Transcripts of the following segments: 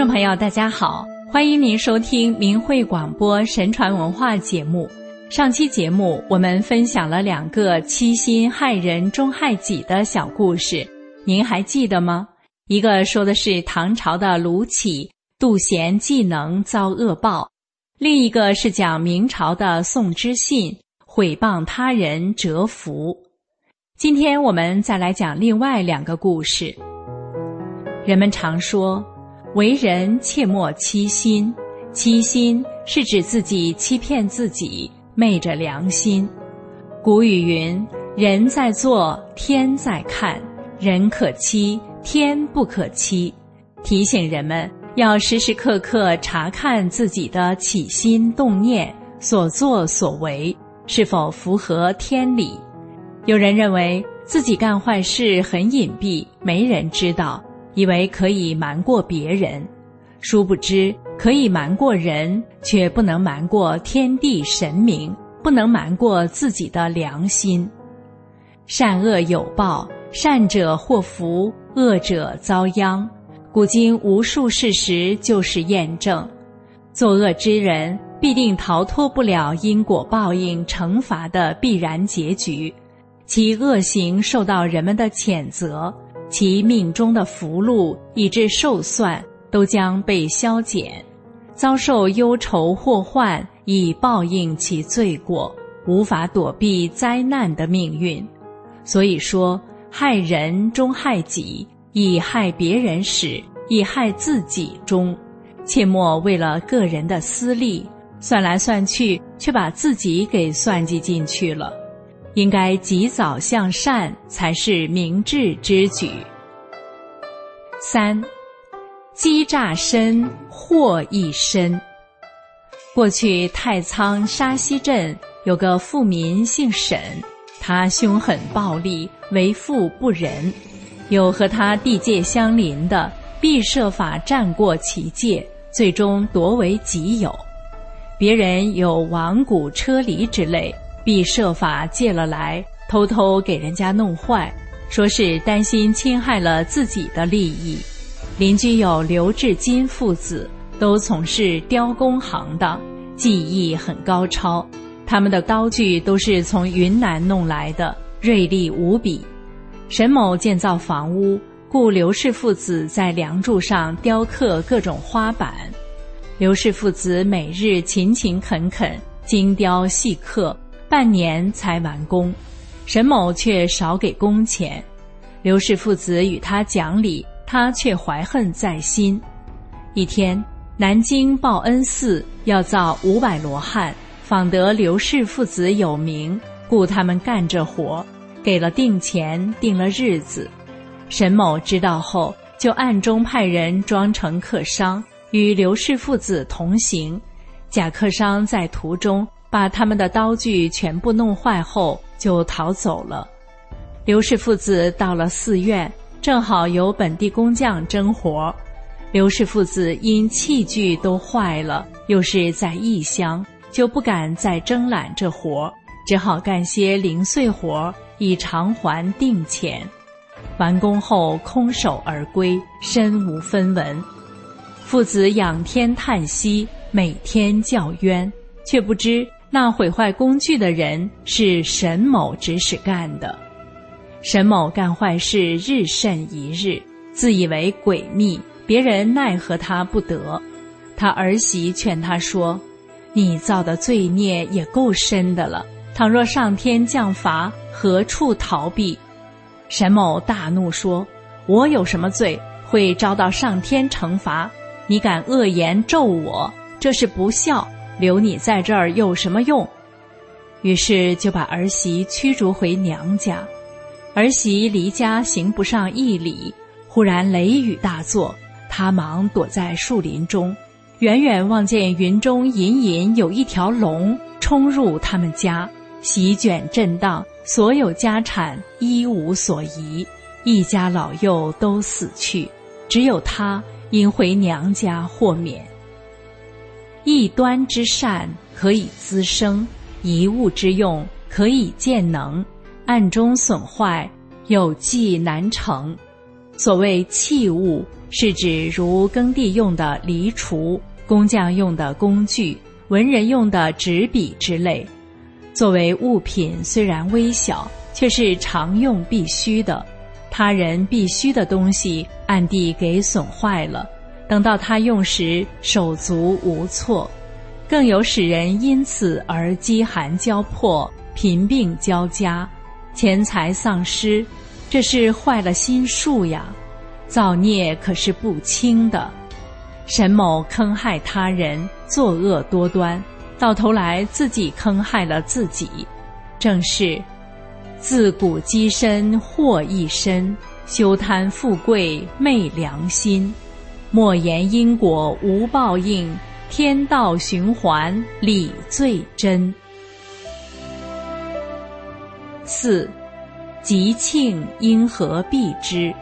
听众朋友，大家好，欢迎您收听明慧广播神传文化节目。上期节目我们分享了两个欺心害人终害己的小故事，您还记得吗？一个说的是唐朝的卢杞妒贤技能遭恶报，另一个是讲明朝的宋之信毁谤他人折福。今天我们再来讲另外两个故事。人们常说。为人切莫欺心，欺心是指自己欺骗自己，昧着良心。古语云：“人在做，天在看；人可欺，天不可欺。”提醒人们要时时刻刻查看自己的起心动念、所作所为是否符合天理。有人认为自己干坏事很隐蔽，没人知道。以为可以瞒过别人，殊不知可以瞒过人，却不能瞒过天地神明，不能瞒过自己的良心。善恶有报，善者祸福，恶者遭殃。古今无数事实就是验证，作恶之人必定逃脱不了因果报应惩罚的必然结局，其恶行受到人们的谴责。其命中的福禄以致寿算都将被消减，遭受忧愁祸患以报应其罪过，无法躲避灾难的命运。所以说，害人终害己，以害别人始，以害自己终。切莫为了个人的私利，算来算去，却把自己给算计进去了。应该及早向善，才是明智之举。三，欺诈深，祸亦深。过去太仓沙溪镇有个富民姓沈，他凶狠暴力，为富不仁，有和他地界相邻的，必设法占过其界，最终夺为己有。别人有王谷车犁之类。必设法借了来，偷偷给人家弄坏，说是担心侵害了自己的利益。邻居有刘志金父子，都从事雕工行当，技艺很高超。他们的刀具都是从云南弄来的，锐利无比。沈某建造房屋，雇刘氏父子在梁柱上雕刻各种花板。刘氏父子每日勤勤恳恳，精雕细刻。半年才完工，沈某却少给工钱。刘氏父子与他讲理，他却怀恨在心。一天，南京报恩寺要造五百罗汉，访得刘氏父子有名，雇他们干这活，给了定钱，定了日子。沈某知道后，就暗中派人装成客商，与刘氏父子同行。假客商在途中。把他们的刀具全部弄坏后，就逃走了。刘氏父子到了寺院，正好有本地工匠争活。刘氏父子因器具都坏了，又是在异乡，就不敢再争揽这活，只好干些零碎活以偿还定钱。完工后空手而归，身无分文。父子仰天叹息，每天叫冤，却不知。那毁坏工具的人是沈某指使干的。沈某干坏事日甚一日，自以为诡秘，别人奈何他不得。他儿媳劝他说：“你造的罪孽也够深的了，倘若上天降罚，何处逃避？”沈某大怒说：“我有什么罪会遭到上天惩罚？你敢恶言咒我，这是不孝。”留你在这儿有什么用？于是就把儿媳驱逐回娘家。儿媳离家行不上一里，忽然雷雨大作，她忙躲在树林中，远远望见云中隐隐有一条龙冲入他们家，席卷震荡，所有家产一无所遗，一家老幼都死去，只有她因回娘家获免。一端之善可以滋生，一物之用可以见能，暗中损坏有计难成。所谓器物，是指如耕地用的犁锄、工匠用的工具、文人用的纸笔之类。作为物品，虽然微小，却是常用必须的。他人必须的东西，暗地给损坏了，等到他用时，手足无措。更有使人因此而饥寒交迫、贫病交加、钱财丧失，这是坏了心术呀！造孽可是不轻的。沈某坑害他人，作恶多端，到头来自己坑害了自己，正是自古积身祸一身，休贪富贵昧良心，莫言因果无报应。天道循环，理最真。四，吉庆因何避之？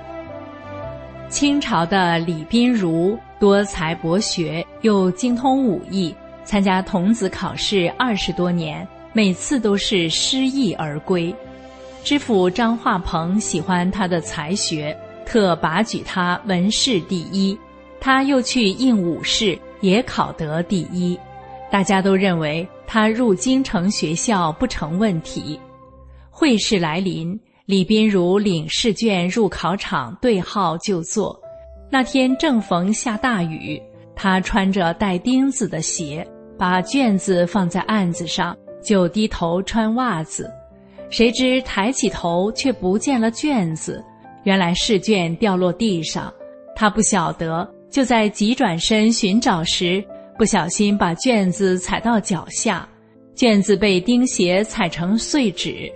清朝的李宾如多才博学，又精通武艺，参加童子考试二十多年，每次都是失意而归。知府张化鹏喜欢他的才学，特拔举他文试第一。他又去应武试。也考得第一，大家都认为他入京城学校不成问题。会试来临，李宾如领试卷入考场对号就坐。那天正逢下大雨，他穿着带钉子的鞋，把卷子放在案子上，就低头穿袜子。谁知抬起头却不见了卷子，原来试卷掉落地上，他不晓得。就在急转身寻找时，不小心把卷子踩到脚下，卷子被钉鞋踩成碎纸。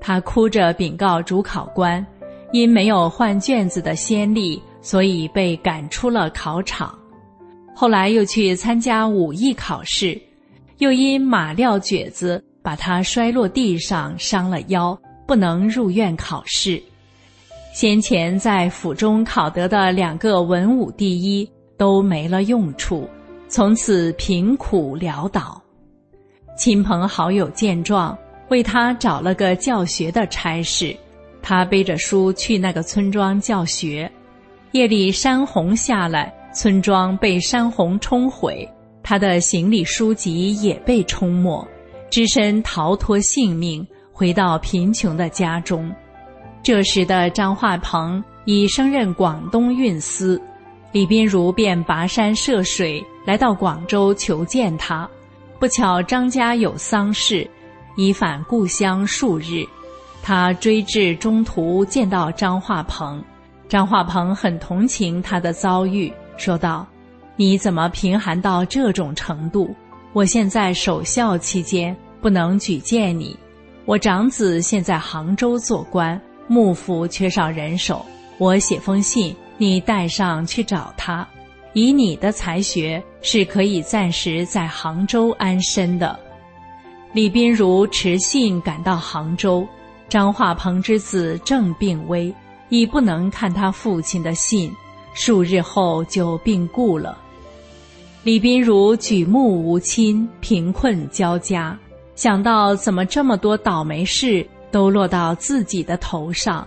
他哭着禀告主考官，因没有换卷子的先例，所以被赶出了考场。后来又去参加武艺考试，又因马料蹶子把他摔落地上，伤了腰，不能入院考试。先前在府中考得的两个文武第一都没了用处，从此贫苦潦倒。亲朋好友见状，为他找了个教学的差事。他背着书去那个村庄教学。夜里山洪下来，村庄被山洪冲毁，他的行李书籍也被冲没，只身逃脱性命，回到贫穷的家中。这时的张化鹏已升任广东运司，李宾如便跋山涉水来到广州求见他。不巧张家有丧事，已返故乡数日。他追至中途见到张化鹏，张化鹏很同情他的遭遇，说道：“你怎么贫寒到这种程度？我现在守孝期间不能举荐你，我长子现在杭州做官。”幕府缺少人手，我写封信，你带上去找他。以你的才学，是可以暂时在杭州安身的。李宾如持信赶到杭州，张化鹏之子正病危，已不能看他父亲的信，数日后就病故了。李宾如举目无亲，贫困交加，想到怎么这么多倒霉事。都落到自己的头上，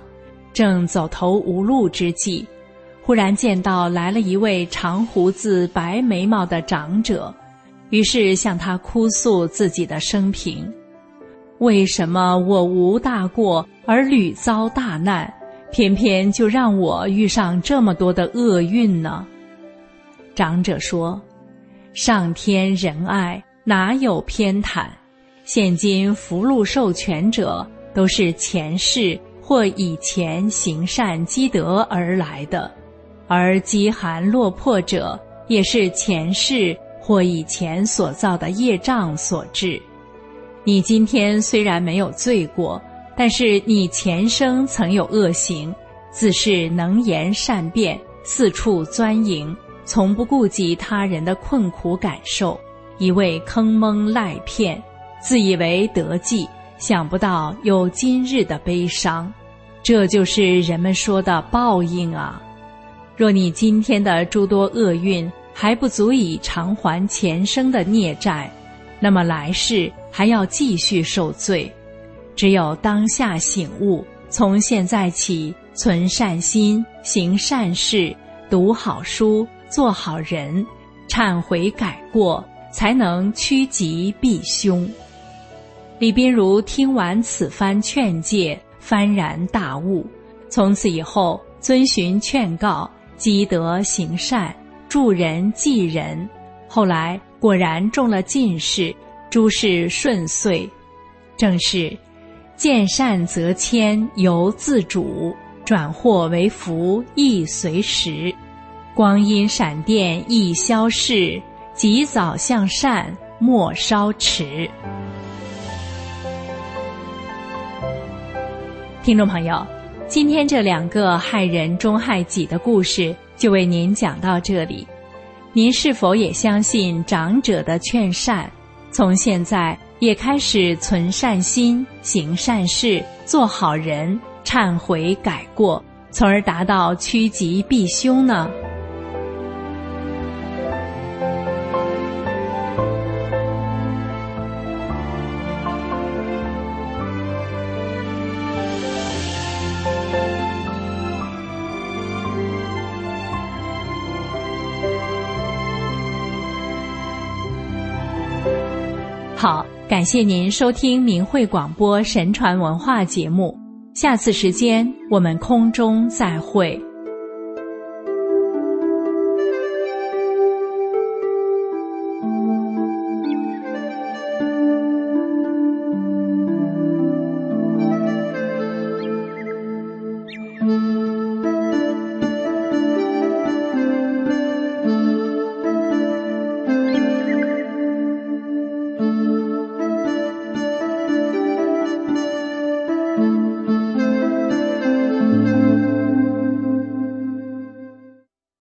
正走投无路之际，忽然见到来了一位长胡子、白眉毛的长者，于是向他哭诉自己的生平：为什么我无大过而屡遭大难，偏偏就让我遇上这么多的厄运呢？长者说：“上天仁爱，哪有偏袒？现今福禄寿全者。”都是前世或以前行善积德而来的，而饥寒落魄者也是前世或以前所造的业障所致。你今天虽然没有罪过，但是你前生曾有恶行，自是能言善辩，四处钻营，从不顾及他人的困苦感受，一味坑蒙赖骗，自以为得计。想不到有今日的悲伤，这就是人们说的报应啊！若你今天的诸多厄运还不足以偿还前生的孽债，那么来世还要继续受罪。只有当下醒悟，从现在起存善心，行善事、读好书、做好人、忏悔改过，才能趋吉避凶。李斌如听完此番劝诫，幡然大悟，从此以后遵循劝告，积德行善，助人济人。后来果然中了进士，诸事顺遂。正是见善则迁，由自主；转祸为福，亦随时。光阴闪电易消逝，及早向善，莫稍迟。听众朋友，今天这两个害人终害己的故事就为您讲到这里。您是否也相信长者的劝善？从现在也开始存善心、行善事、做好人、忏悔改过，从而达到趋吉避凶呢？好，感谢您收听明慧广播神传文化节目。下次时间我们空中再会。